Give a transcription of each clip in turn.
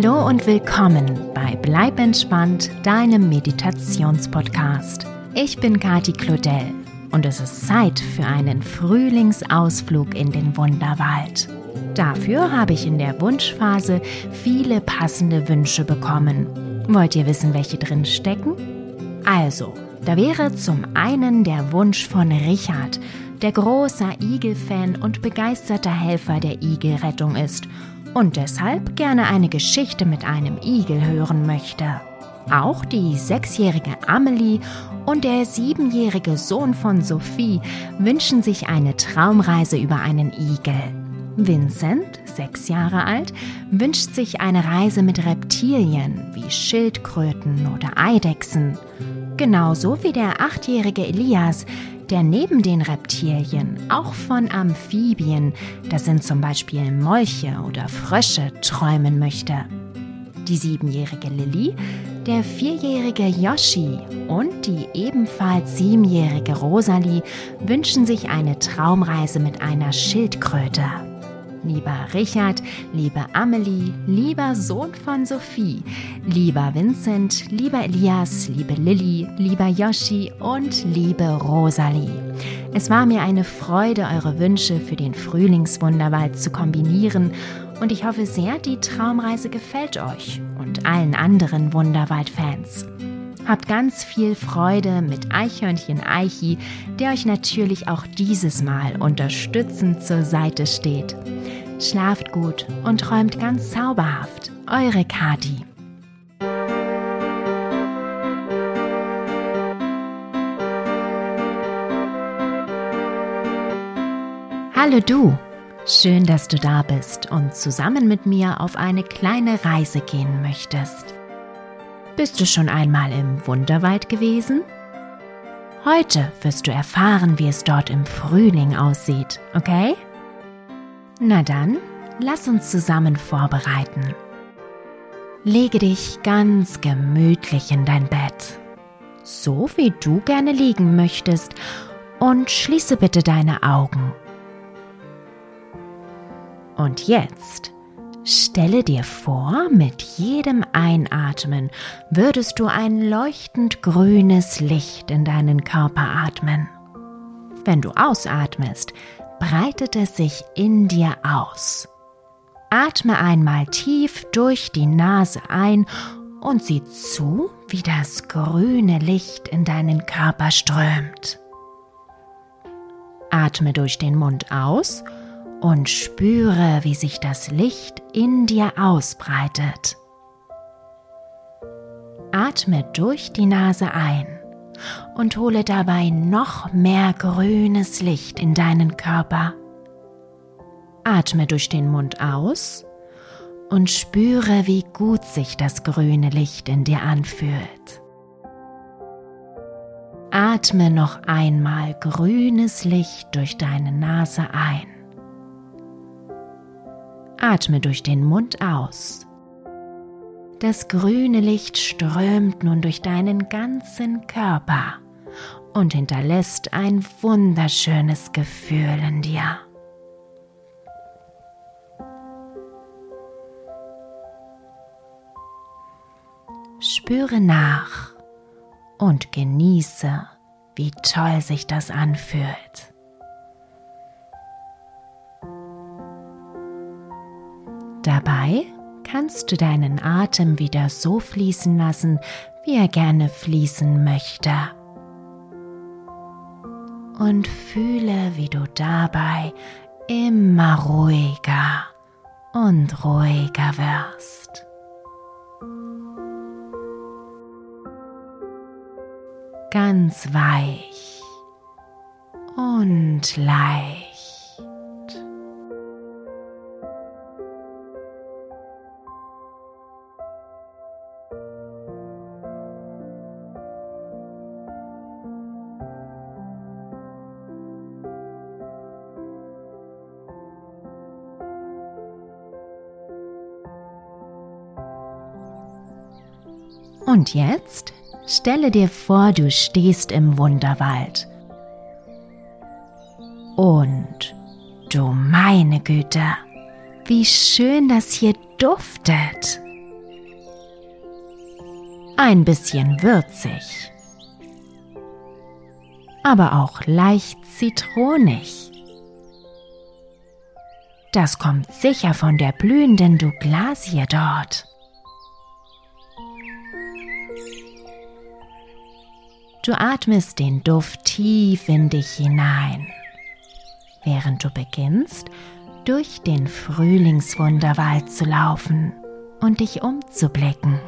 Hallo und willkommen bei Bleib entspannt, deinem Meditationspodcast. Ich bin Kati Claudel und es ist Zeit für einen Frühlingsausflug in den Wunderwald. Dafür habe ich in der Wunschphase viele passende Wünsche bekommen. Wollt ihr wissen, welche drin stecken? Also, da wäre zum einen der Wunsch von Richard, der großer Igel-Fan und begeisterter Helfer der Igelrettung ist und deshalb gerne eine Geschichte mit einem Igel hören möchte. Auch die sechsjährige Amelie und der siebenjährige Sohn von Sophie wünschen sich eine Traumreise über einen Igel. Vincent, sechs Jahre alt, wünscht sich eine Reise mit Reptilien wie Schildkröten oder Eidechsen. Genauso wie der achtjährige Elias, der neben den Reptilien auch von Amphibien, das sind zum Beispiel Molche oder Frösche, träumen möchte. Die siebenjährige Lilly, der vierjährige Yoshi und die ebenfalls siebenjährige Rosalie wünschen sich eine Traumreise mit einer Schildkröte. Lieber Richard, liebe Amelie, lieber Sohn von Sophie, lieber Vincent, lieber Elias, liebe Lilly, lieber Yoshi und liebe Rosalie. Es war mir eine Freude, eure Wünsche für den Frühlingswunderwald zu kombinieren und ich hoffe sehr, die Traumreise gefällt euch und allen anderen Wunderwald-Fans. Habt ganz viel Freude mit Eichhörnchen Eichi, der euch natürlich auch dieses Mal unterstützend zur Seite steht. Schlaft gut und träumt ganz zauberhaft. Eure Kati. Hallo du! Schön, dass du da bist und zusammen mit mir auf eine kleine Reise gehen möchtest. Bist du schon einmal im Wunderwald gewesen? Heute wirst du erfahren, wie es dort im Frühling aussieht, okay? Na dann, lass uns zusammen vorbereiten. Lege dich ganz gemütlich in dein Bett, so wie du gerne liegen möchtest, und schließe bitte deine Augen. Und jetzt Stelle dir vor, mit jedem Einatmen würdest du ein leuchtend grünes Licht in deinen Körper atmen. Wenn du ausatmest, breitet es sich in dir aus. Atme einmal tief durch die Nase ein und sieh zu, wie das grüne Licht in deinen Körper strömt. Atme durch den Mund aus und und spüre, wie sich das Licht in dir ausbreitet. Atme durch die Nase ein und hole dabei noch mehr grünes Licht in deinen Körper. Atme durch den Mund aus und spüre, wie gut sich das grüne Licht in dir anfühlt. Atme noch einmal grünes Licht durch deine Nase ein. Atme durch den Mund aus. Das grüne Licht strömt nun durch deinen ganzen Körper und hinterlässt ein wunderschönes Gefühl in dir. Spüre nach und genieße, wie toll sich das anfühlt. Dabei kannst du deinen Atem wieder so fließen lassen, wie er gerne fließen möchte. Und fühle, wie du dabei immer ruhiger und ruhiger wirst. Ganz weich und leicht. Und jetzt stelle dir vor, du stehst im Wunderwald. Und du meine Güte, wie schön das hier duftet. ein bisschen würzig, aber auch leicht zitronig. Das kommt sicher von der blühenden Douglasie dort. Du atmest den Duft tief in dich hinein, während du beginnst, durch den Frühlingswunderwald zu laufen und dich umzublicken.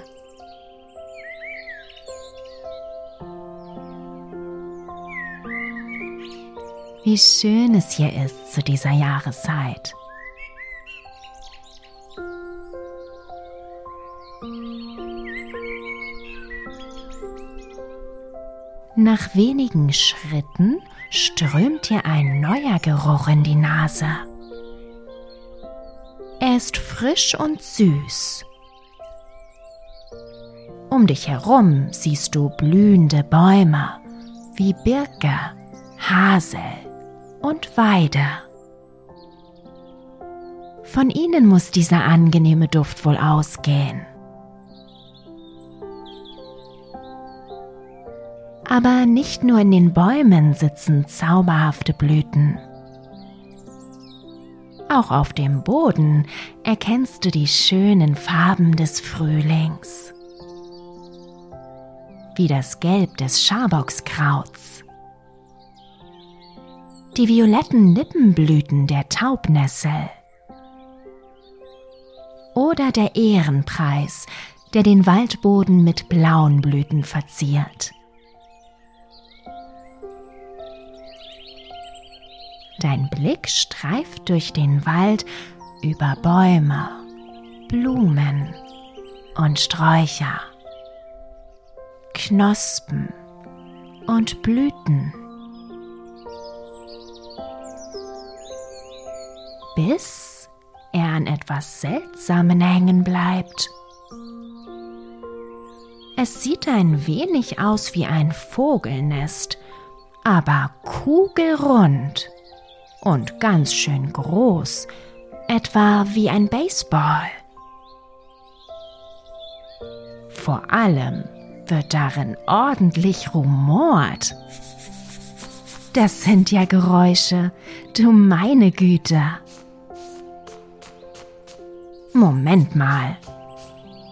Wie schön es hier ist zu dieser Jahreszeit. Nach wenigen Schritten strömt dir ein neuer Geruch in die Nase. Er ist frisch und süß. Um dich herum siehst du blühende Bäume wie Birke, Hasel und Weide. Von ihnen muss dieser angenehme Duft wohl ausgehen. Aber nicht nur in den Bäumen sitzen zauberhafte Blüten. Auch auf dem Boden erkennst du die schönen Farben des Frühlings. Wie das Gelb des Schabockskrauts. Die violetten Lippenblüten der Taubnessel. Oder der Ehrenpreis, der den Waldboden mit blauen Blüten verziert. Dein Blick streift durch den Wald über Bäume, Blumen und Sträucher, Knospen und Blüten. Bis er an etwas Seltsamen hängen bleibt. Es sieht ein wenig aus wie ein Vogelnest, aber kugelrund und ganz schön groß, etwa wie ein Baseball. Vor allem wird darin ordentlich rumort. Das sind ja Geräusche, du meine Güte. Moment mal.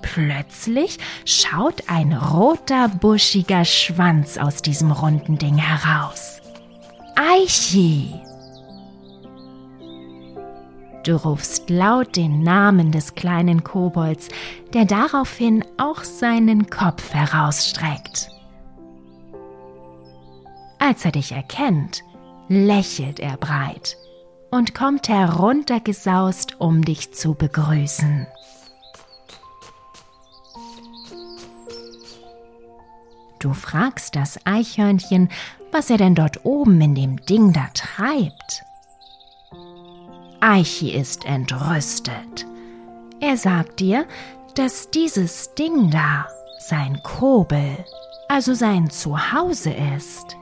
Plötzlich schaut ein roter, buschiger Schwanz aus diesem runden Ding heraus. Aichi! Du rufst laut den Namen des kleinen Kobolds, der daraufhin auch seinen Kopf herausstreckt. Als er dich erkennt, lächelt er breit und kommt heruntergesaust, um dich zu begrüßen. Du fragst das Eichhörnchen, was er denn dort oben in dem Ding da treibt. Eichi ist entrüstet. Er sagt dir, dass dieses Ding da sein Kobel, also sein Zuhause ist.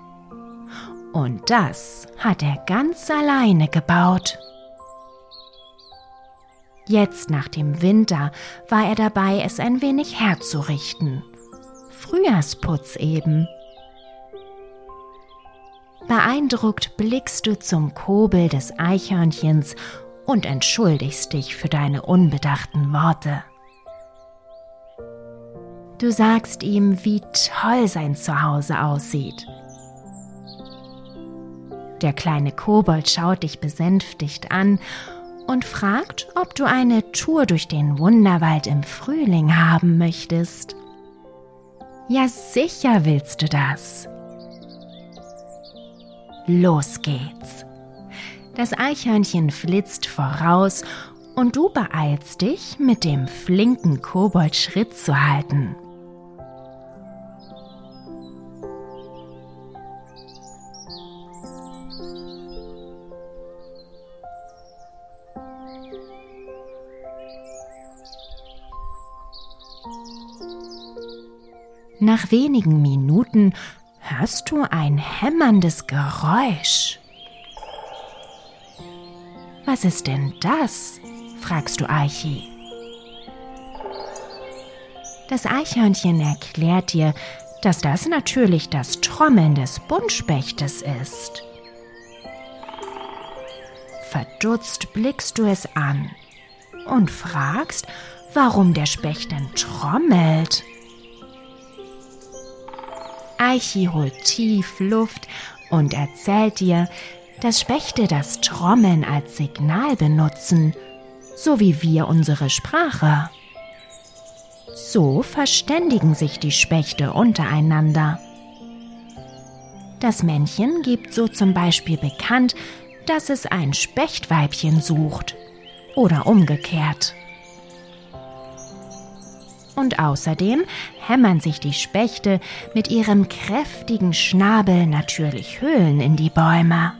Und das hat er ganz alleine gebaut. Jetzt nach dem Winter war er dabei, es ein wenig herzurichten. Frühjahrsputz eben. Beeindruckt blickst du zum Kobel des Eichhörnchens und entschuldigst dich für deine unbedachten Worte. Du sagst ihm, wie toll sein Zuhause aussieht. Der kleine Kobold schaut dich besänftigt an und fragt, ob du eine Tour durch den Wunderwald im Frühling haben möchtest. Ja, sicher willst du das. Los geht's. Das Eichhörnchen flitzt voraus und du beeilst dich, mit dem flinken Kobold Schritt zu halten. Nach wenigen Minuten hörst du ein hämmerndes Geräusch. Was ist denn das? fragst du Eichi. Das Eichhörnchen erklärt dir, dass das natürlich das Trommeln des Buntspechtes ist. Verdutzt blickst du es an und fragst, warum der Specht denn trommelt. Eichi holt tief Luft und erzählt dir, dass Spechte das Trommeln als Signal benutzen, so wie wir unsere Sprache. So verständigen sich die Spechte untereinander. Das Männchen gibt so zum Beispiel bekannt, dass es ein Spechtweibchen sucht oder umgekehrt. Und außerdem hämmern sich die Spechte mit ihrem kräftigen Schnabel natürlich Höhlen in die Bäume.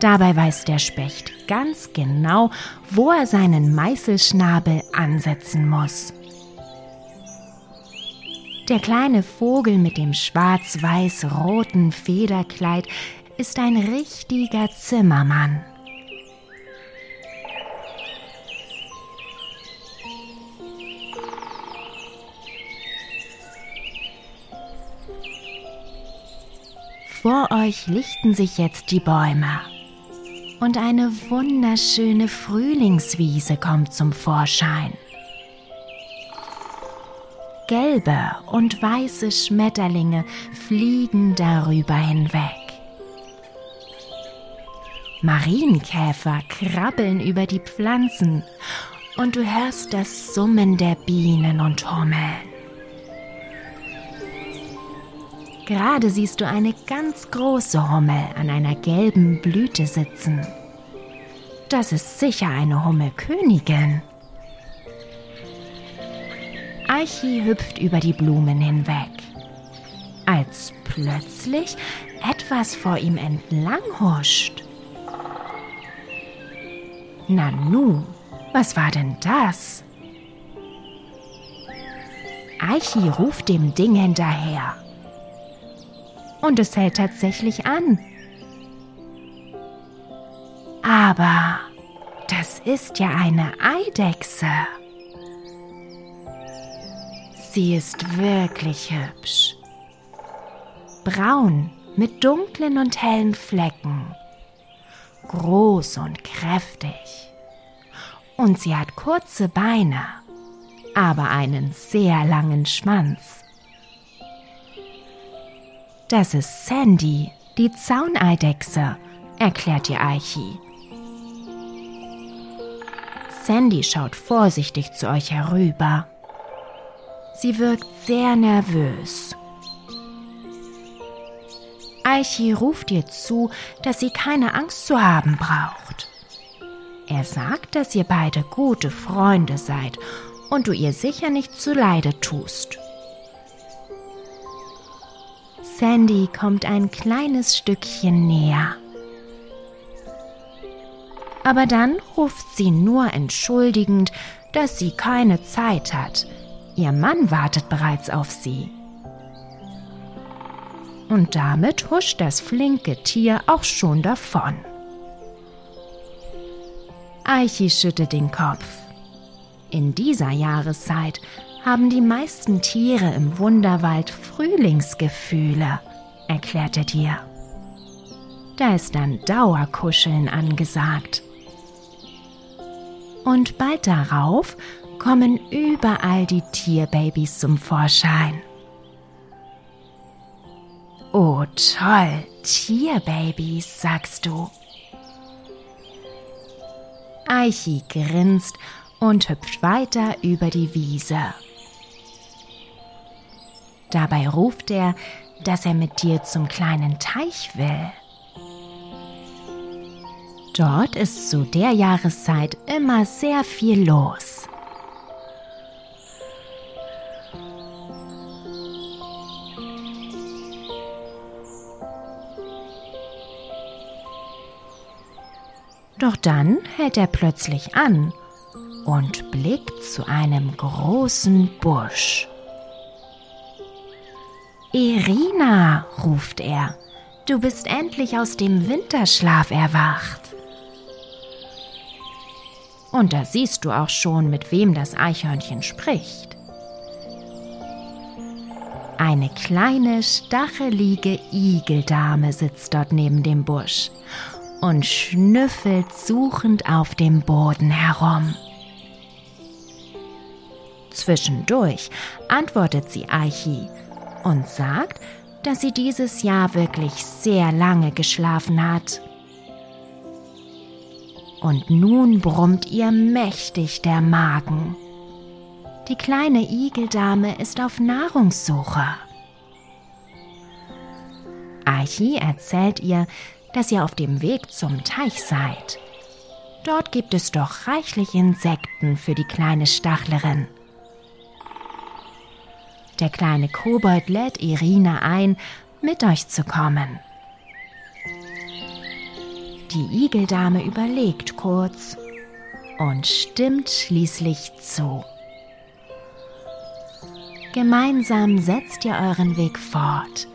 Dabei weiß der Specht ganz genau, wo er seinen Meißelschnabel ansetzen muss. Der kleine Vogel mit dem schwarz-weiß-roten Federkleid ist ein richtiger Zimmermann. Vor euch lichten sich jetzt die Bäume und eine wunderschöne Frühlingswiese kommt zum Vorschein. Gelbe und weiße Schmetterlinge fliegen darüber hinweg. Marienkäfer krabbeln über die Pflanzen und du hörst das Summen der Bienen und Hummeln. Gerade siehst du eine ganz große Hummel an einer gelben Blüte sitzen. Das ist sicher eine Hummelkönigin. Eichi hüpft über die Blumen hinweg, als plötzlich etwas vor ihm entlang huscht. Nanu, was war denn das? Eichi ruft dem Ding hinterher und es hält tatsächlich an. Aber das ist ja eine Eidechse. Sie ist wirklich hübsch. Braun mit dunklen und hellen Flecken. Groß und kräftig. Und sie hat kurze Beine, aber einen sehr langen Schwanz. Das ist Sandy, die Zauneidechse, erklärt ihr Eichi. Sandy schaut vorsichtig zu euch herüber. Sie wirkt sehr nervös. Eichi ruft ihr zu, dass sie keine Angst zu haben braucht. Er sagt, dass ihr beide gute Freunde seid und du ihr sicher nicht zuleide tust. Sandy kommt ein kleines Stückchen näher. Aber dann ruft sie nur entschuldigend, dass sie keine Zeit hat. Ihr Mann wartet bereits auf sie. Und damit huscht das flinke Tier auch schon davon. Eichi schüttet den Kopf. In dieser Jahreszeit haben die meisten Tiere im Wunderwald Frühlingsgefühle, erklärt er dir. Da ist dann Dauerkuscheln angesagt. Und bald darauf kommen überall die Tierbabys zum Vorschein. Oh toll, Tierbabys, sagst du. Eichi grinst und hüpft weiter über die Wiese. Dabei ruft er, dass er mit dir zum kleinen Teich will. Dort ist zu der Jahreszeit immer sehr viel los. Doch dann hält er plötzlich an und blickt zu einem großen Busch. Irina, ruft er, du bist endlich aus dem Winterschlaf erwacht. Und da siehst du auch schon, mit wem das Eichhörnchen spricht. Eine kleine, stachelige Igeldame sitzt dort neben dem Busch und schnüffelt suchend auf dem Boden herum. Zwischendurch antwortet sie Eichi und sagt, dass sie dieses Jahr wirklich sehr lange geschlafen hat. Und nun brummt ihr mächtig der Magen. Die kleine Igeldame ist auf Nahrungssuche. Aichi erzählt ihr, dass ihr auf dem Weg zum Teich seid. Dort gibt es doch reichlich Insekten für die kleine Stachlerin. Der kleine Kobold lädt Irina ein, mit euch zu kommen. Die Igeldame überlegt kurz und stimmt schließlich zu. Gemeinsam setzt ihr euren Weg fort.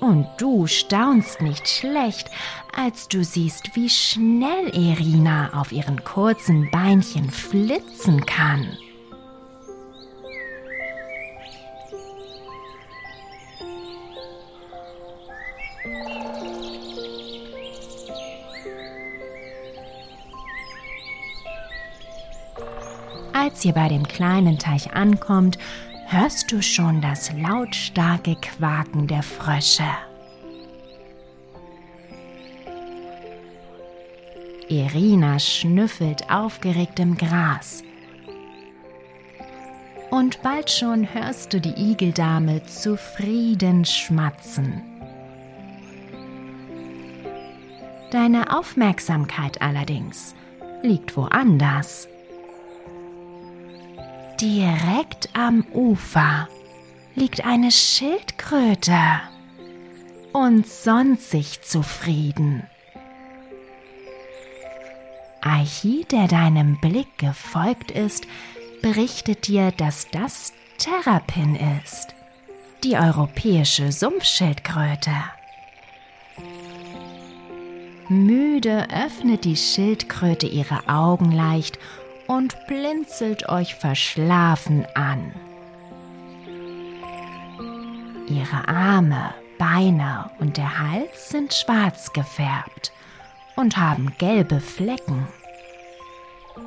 Und du staunst nicht schlecht, als du siehst, wie schnell Irina auf ihren kurzen Beinchen flitzen kann. Als ihr bei dem kleinen Teich ankommt, hörst du schon das lautstarke Quaken der Frösche. Irina schnüffelt aufgeregt im Gras. Und bald schon hörst du die Igeldame zufrieden schmatzen. Deine Aufmerksamkeit allerdings liegt woanders. Direkt am Ufer liegt eine Schildkröte und sonnt sich zufrieden. Aichi, der deinem Blick gefolgt ist, berichtet dir, dass das Terrapin ist, die europäische Sumpfschildkröte. Müde öffnet die Schildkröte ihre Augen leicht und blinzelt euch verschlafen an. Ihre Arme, Beine und der Hals sind schwarz gefärbt und haben gelbe Flecken.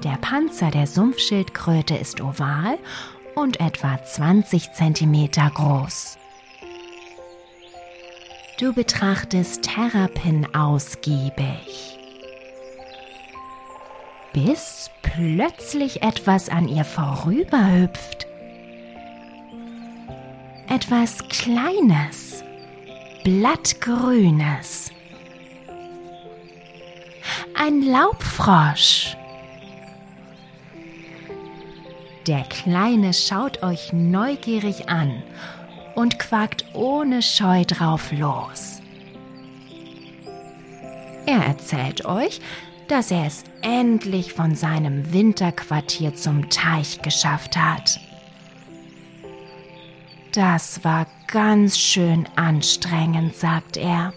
Der Panzer der Sumpfschildkröte ist oval und etwa 20 cm groß. Du betrachtest Terrapin ausgiebig bis plötzlich etwas an ihr vorüberhüpft. Etwas Kleines, Blattgrünes. Ein Laubfrosch. Der Kleine schaut euch neugierig an und quakt ohne Scheu drauf los. Er erzählt euch, dass er es endlich von seinem Winterquartier zum Teich geschafft hat. Das war ganz schön anstrengend, sagt er.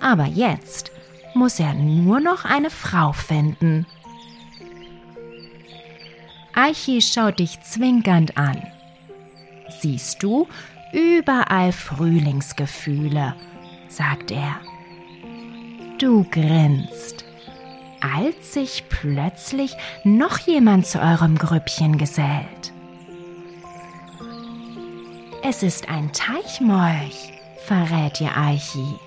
Aber jetzt muss er nur noch eine Frau finden. Aichi schaut dich zwinkernd an. Siehst du, überall Frühlingsgefühle, sagt er. Du grinst, als sich plötzlich noch jemand zu eurem Grüppchen gesellt. Es ist ein Teichmolch, verrät ihr Eichi.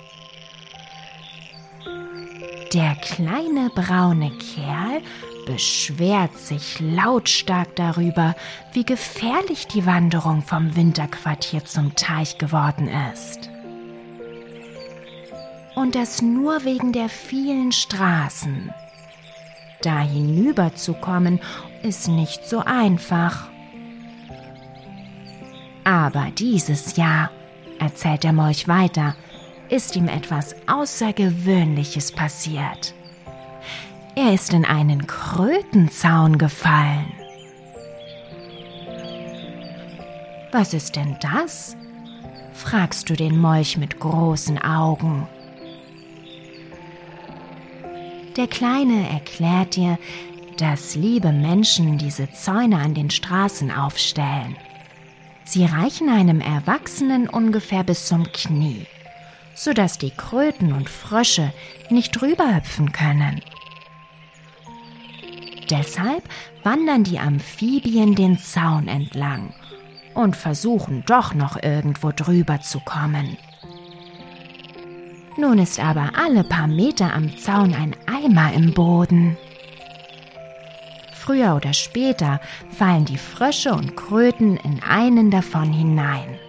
Der kleine braune Kerl beschwert sich lautstark darüber, wie gefährlich die Wanderung vom Winterquartier zum Teich geworden ist und das nur wegen der vielen Straßen. Da hinüberzukommen ist nicht so einfach. Aber dieses Jahr, erzählt der Molch weiter, ist ihm etwas Außergewöhnliches passiert. Er ist in einen Krötenzaun gefallen. Was ist denn das? fragst du den Molch mit großen Augen. Der Kleine erklärt dir, dass liebe Menschen diese Zäune an den Straßen aufstellen. Sie reichen einem Erwachsenen ungefähr bis zum Knie, sodass die Kröten und Frösche nicht drüber hüpfen können. Deshalb wandern die Amphibien den Zaun entlang und versuchen doch noch irgendwo drüber zu kommen. Nun ist aber alle paar Meter am Zaun ein Eimer im Boden. Früher oder später fallen die Frösche und Kröten in einen davon hinein.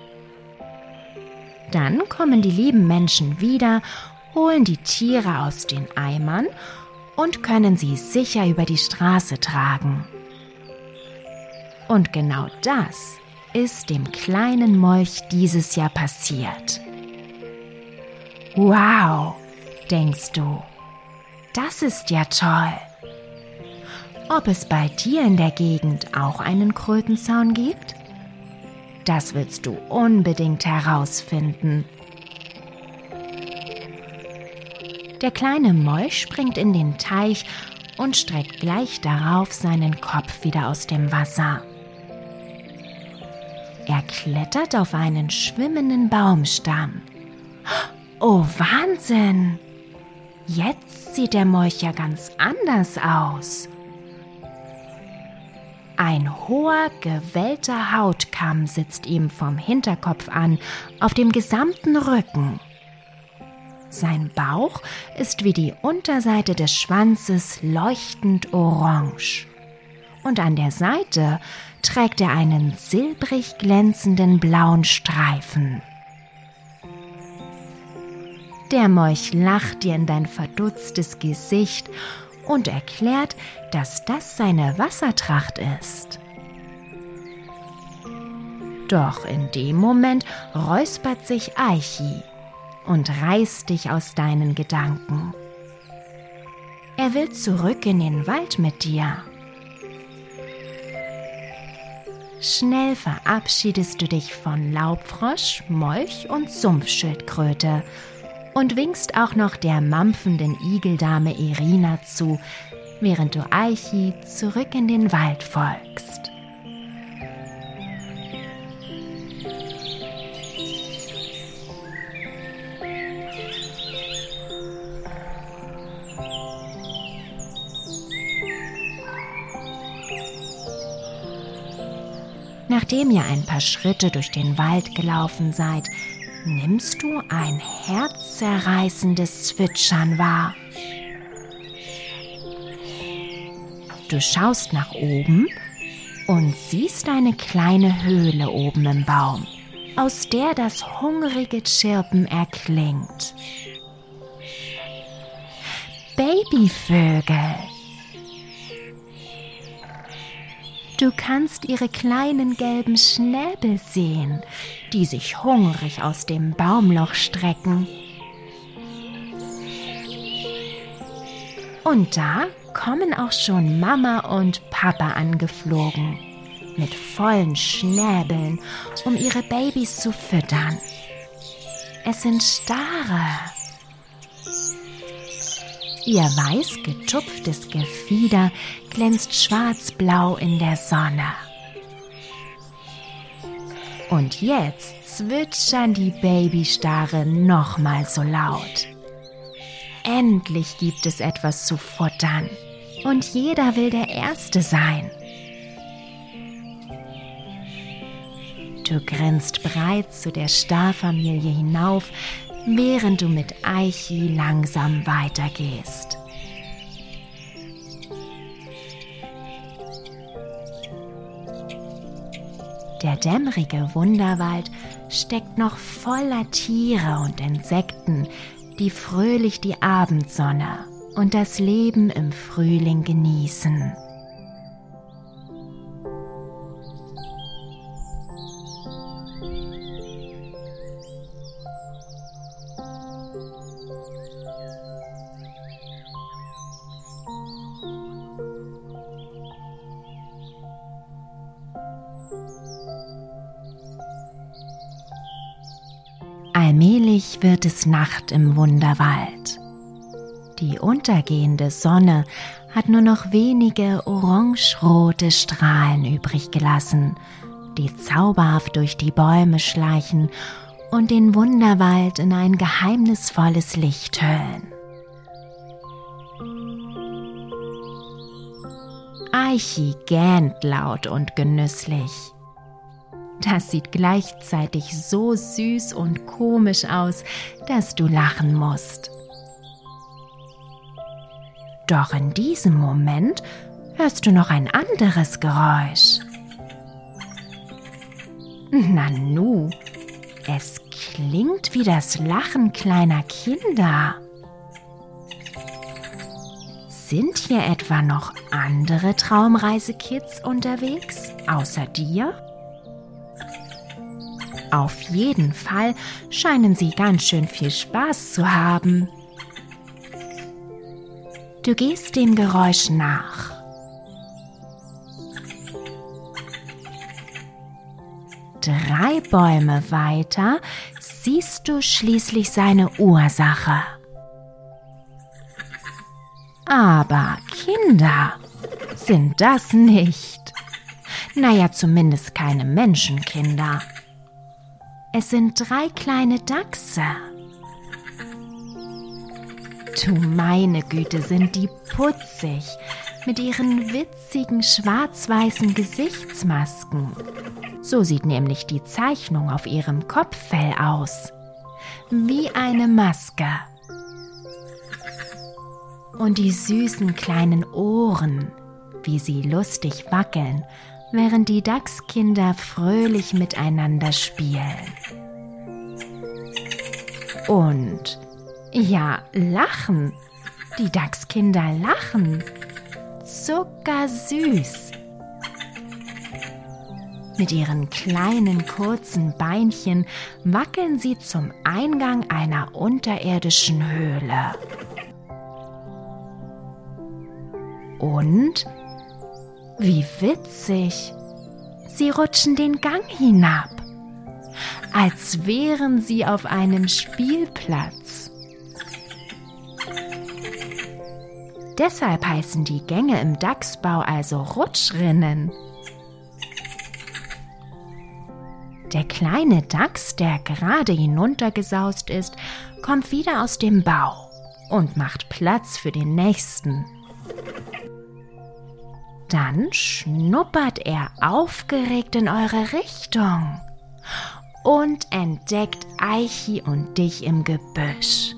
Dann kommen die lieben Menschen wieder, holen die Tiere aus den Eimern und können sie sicher über die Straße tragen. Und genau das ist dem kleinen Molch dieses Jahr passiert. Wow, denkst du, das ist ja toll. Ob es bei dir in der Gegend auch einen Krötenzaun gibt? Das willst du unbedingt herausfinden. Der kleine Molch springt in den Teich und streckt gleich darauf seinen Kopf wieder aus dem Wasser. Er klettert auf einen schwimmenden Baumstamm. Oh Wahnsinn! Jetzt sieht der Molch ja ganz anders aus. Ein hoher, gewellter Hautkamm sitzt ihm vom Hinterkopf an, auf dem gesamten Rücken. Sein Bauch ist wie die Unterseite des Schwanzes leuchtend orange. Und an der Seite trägt er einen silbrig glänzenden blauen Streifen. Der Molch lacht dir in dein verdutztes Gesicht und erklärt, dass das seine Wassertracht ist. Doch in dem Moment räuspert sich Eichi und reißt dich aus deinen Gedanken. Er will zurück in den Wald mit dir. Schnell verabschiedest du dich von Laubfrosch, Molch und Sumpfschildkröte und winkst auch noch der mampfenden Igeldame Irina zu, während du Eichi zurück in den Wald folgst. Nachdem ihr ein paar Schritte durch den Wald gelaufen seid, nimmst du ein herzzerreißendes Zwitschern wahr. Du schaust nach oben und siehst eine kleine Höhle oben im Baum, aus der das hungrige Chirpen erklingt. Babyvögel Du kannst ihre kleinen gelben Schnäbel sehen, die sich hungrig aus dem Baumloch strecken. Und da kommen auch schon Mama und Papa angeflogen, mit vollen Schnäbeln, um ihre Babys zu füttern. Es sind Stare. Ihr weiß getupftes Gefieder glänzt schwarzblau in der Sonne. Und jetzt zwitschern die Babystare nochmal so laut. Endlich gibt es etwas zu futtern und jeder will der Erste sein. Du grinst breit zu der Starfamilie hinauf, während du mit Eichi langsam weitergehst. Der dämmerige Wunderwald steckt noch voller Tiere und Insekten, die fröhlich die Abendsonne und das Leben im Frühling genießen. Allmählich wird es Nacht im Wunderwald. Die untergehende Sonne hat nur noch wenige orangerote Strahlen übrig gelassen, die zauberhaft durch die Bäume schleichen und den Wunderwald in ein geheimnisvolles Licht hüllen. Eichi gähnt laut und genüsslich. Das sieht gleichzeitig so süß und komisch aus, dass du lachen musst. Doch in diesem Moment hörst du noch ein anderes Geräusch. Nanu, es klingt wie das Lachen kleiner Kinder. Sind hier etwa noch andere Traumreisekids unterwegs, außer dir? Auf jeden Fall scheinen sie ganz schön viel Spaß zu haben. Du gehst dem Geräusch nach. Drei Bäume weiter siehst du schließlich seine Ursache. Aber Kinder sind das nicht. Naja, zumindest keine Menschenkinder. Es sind drei kleine Dachse. Du meine Güte, sind die putzig mit ihren witzigen schwarz-weißen Gesichtsmasken. So sieht nämlich die Zeichnung auf ihrem Kopffell aus. Wie eine Maske und die süßen kleinen Ohren, wie sie lustig wackeln, während die Dachskinder fröhlich miteinander spielen. Und ja, lachen. Die Dachskinder lachen. Zuckersüß. Mit ihren kleinen kurzen Beinchen wackeln sie zum Eingang einer unterirdischen Höhle. Und wie witzig, sie rutschen den Gang hinab, als wären sie auf einem Spielplatz. Deshalb heißen die Gänge im Dachsbau also Rutschrinnen. Der kleine Dachs, der gerade hinuntergesaust ist, kommt wieder aus dem Bau und macht Platz für den nächsten. Dann schnuppert er aufgeregt in eure Richtung und entdeckt Eichi und dich im Gebüsch.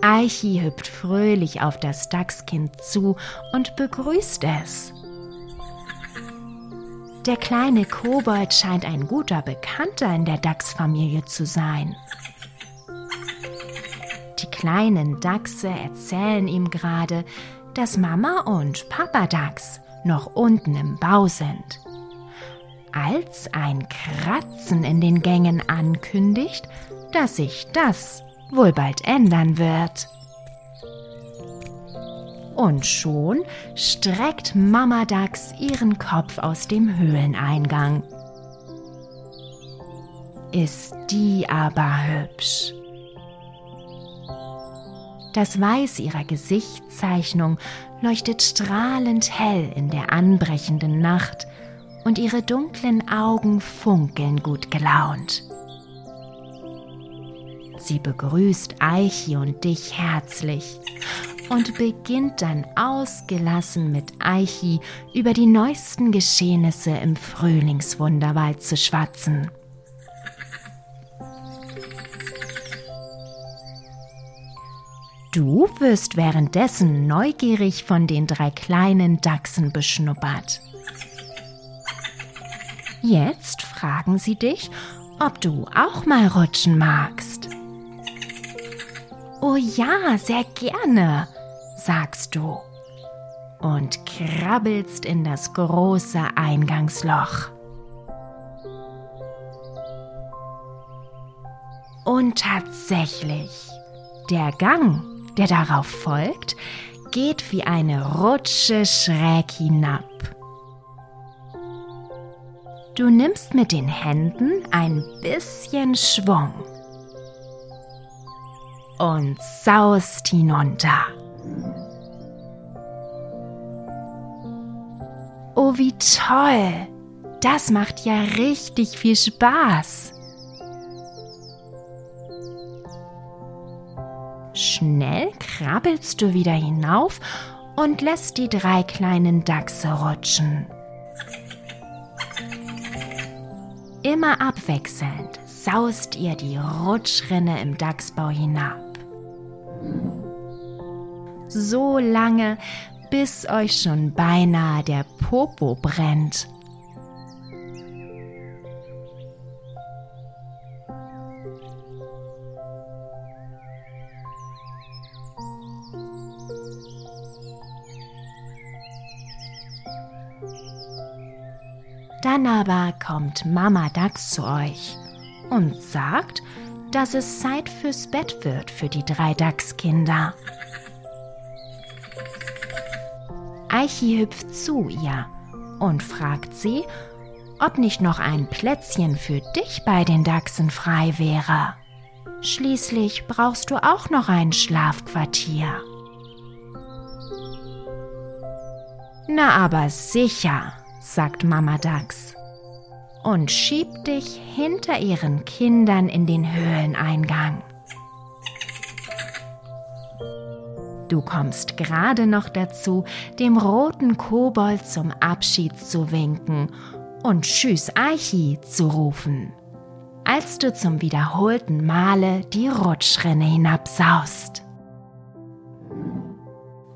Eichi hüpft fröhlich auf das Dachskind zu und begrüßt es. Der kleine Kobold scheint ein guter Bekannter in der Dachsfamilie zu sein. Die kleinen Dachse erzählen ihm gerade, dass Mama und Papa Dachs noch unten im Bau sind. Als ein Kratzen in den Gängen ankündigt, dass sich das wohl bald ändern wird. Und schon streckt Mama Dachs ihren Kopf aus dem Höhleneingang. Ist die aber hübsch. Das Weiß ihrer Gesichtszeichnung leuchtet strahlend hell in der anbrechenden Nacht und ihre dunklen Augen funkeln gut gelaunt. Sie begrüßt Eichi und dich herzlich und beginnt dann ausgelassen mit Eichi über die neuesten Geschehnisse im Frühlingswunderwald zu schwatzen. Du wirst währenddessen neugierig von den drei kleinen Dachsen beschnuppert. Jetzt fragen sie dich, ob du auch mal rutschen magst. Oh ja, sehr gerne, sagst du und krabbelst in das große Eingangsloch. Und tatsächlich, der Gang der darauf folgt, geht wie eine Rutsche schräg hinab. Du nimmst mit den Händen ein bisschen Schwung. und saust hinunter. Oh, wie toll! Das macht ja richtig viel Spaß. Schnell krabbelst du wieder hinauf und lässt die drei kleinen Dachse rutschen. Immer abwechselnd saust ihr die Rutschrinne im Dachsbau hinab. So lange, bis euch schon beinahe der Popo brennt. Dann aber kommt Mama Dachs zu euch und sagt, dass es Zeit fürs Bett wird für die drei Dachskinder. Eichi hüpft zu ihr und fragt sie, ob nicht noch ein Plätzchen für dich bei den Dachsen frei wäre. Schließlich brauchst du auch noch ein Schlafquartier. Na aber sicher, sagt Mama Dachs und schiebt dich hinter ihren Kindern in den Höhleneingang. Du kommst gerade noch dazu, dem roten Kobold zum Abschied zu winken und Tschüss Archi zu rufen, als du zum wiederholten Male die Rutschrinne hinabsaust.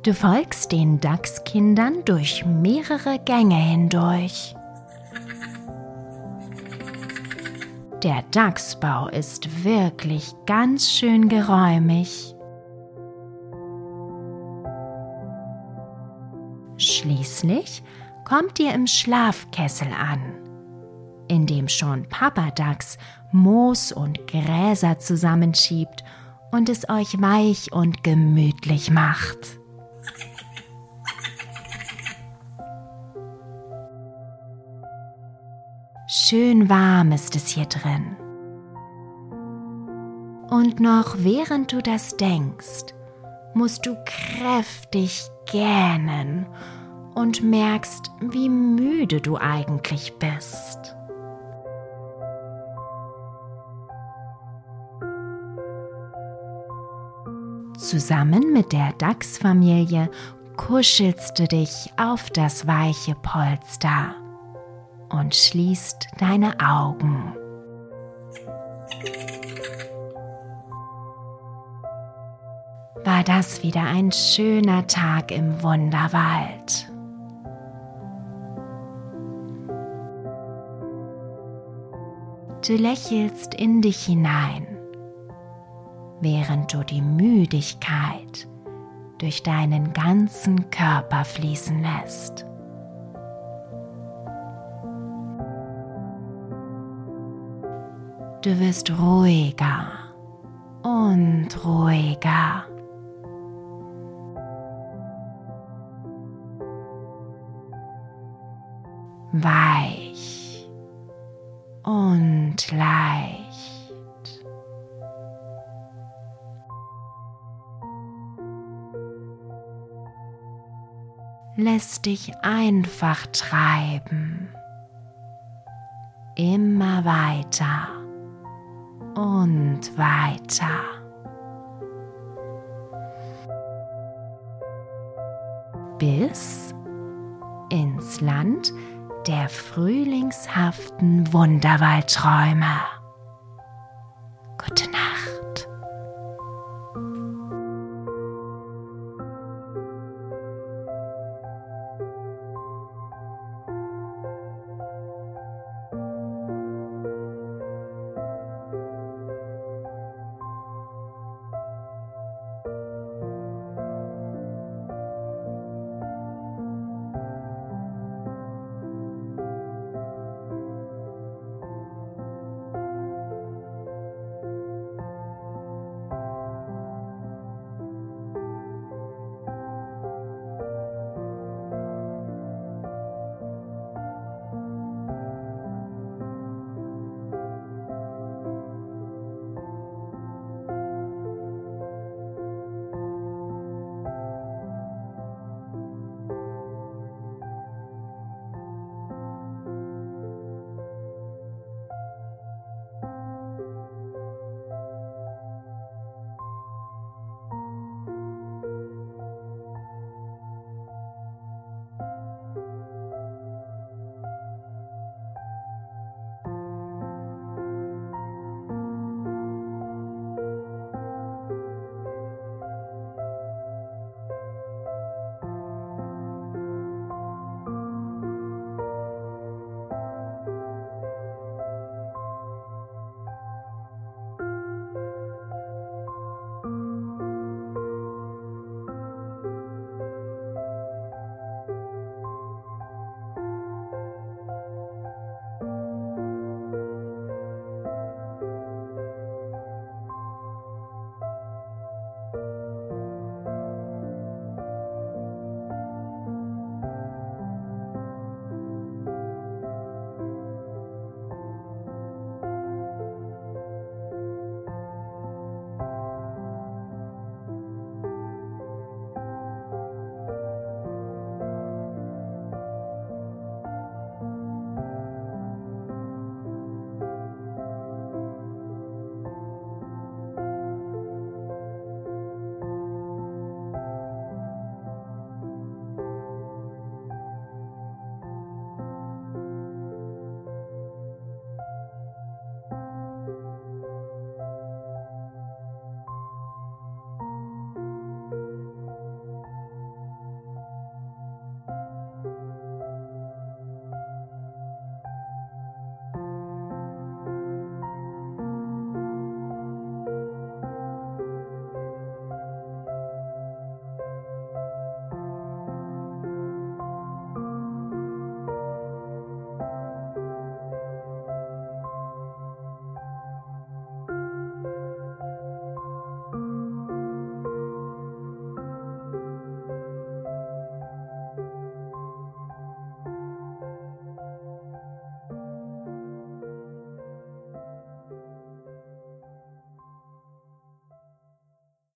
Du folgst den Dachskindern durch mehrere Gänge hindurch. Der Dachsbau ist wirklich ganz schön geräumig. Schließlich kommt ihr im Schlafkessel an, in dem schon Papa Dachs Moos und Gräser zusammenschiebt und es euch weich und gemütlich macht. Schön warm ist es hier drin. Und noch während du das denkst, musst du kräftig gähnen und merkst, wie müde du eigentlich bist. Zusammen mit der Dachsfamilie kuschelst du dich auf das weiche Polster und schließt deine Augen. War das wieder ein schöner Tag im Wunderwald? Du lächelst in dich hinein, während du die Müdigkeit durch deinen ganzen Körper fließen lässt. Du wirst ruhiger und ruhiger. Weich und leicht. Lässt dich einfach treiben. Immer weiter und weiter. Bis ins Land der frühlingshaften Wunderwaldträume. Gute Nacht.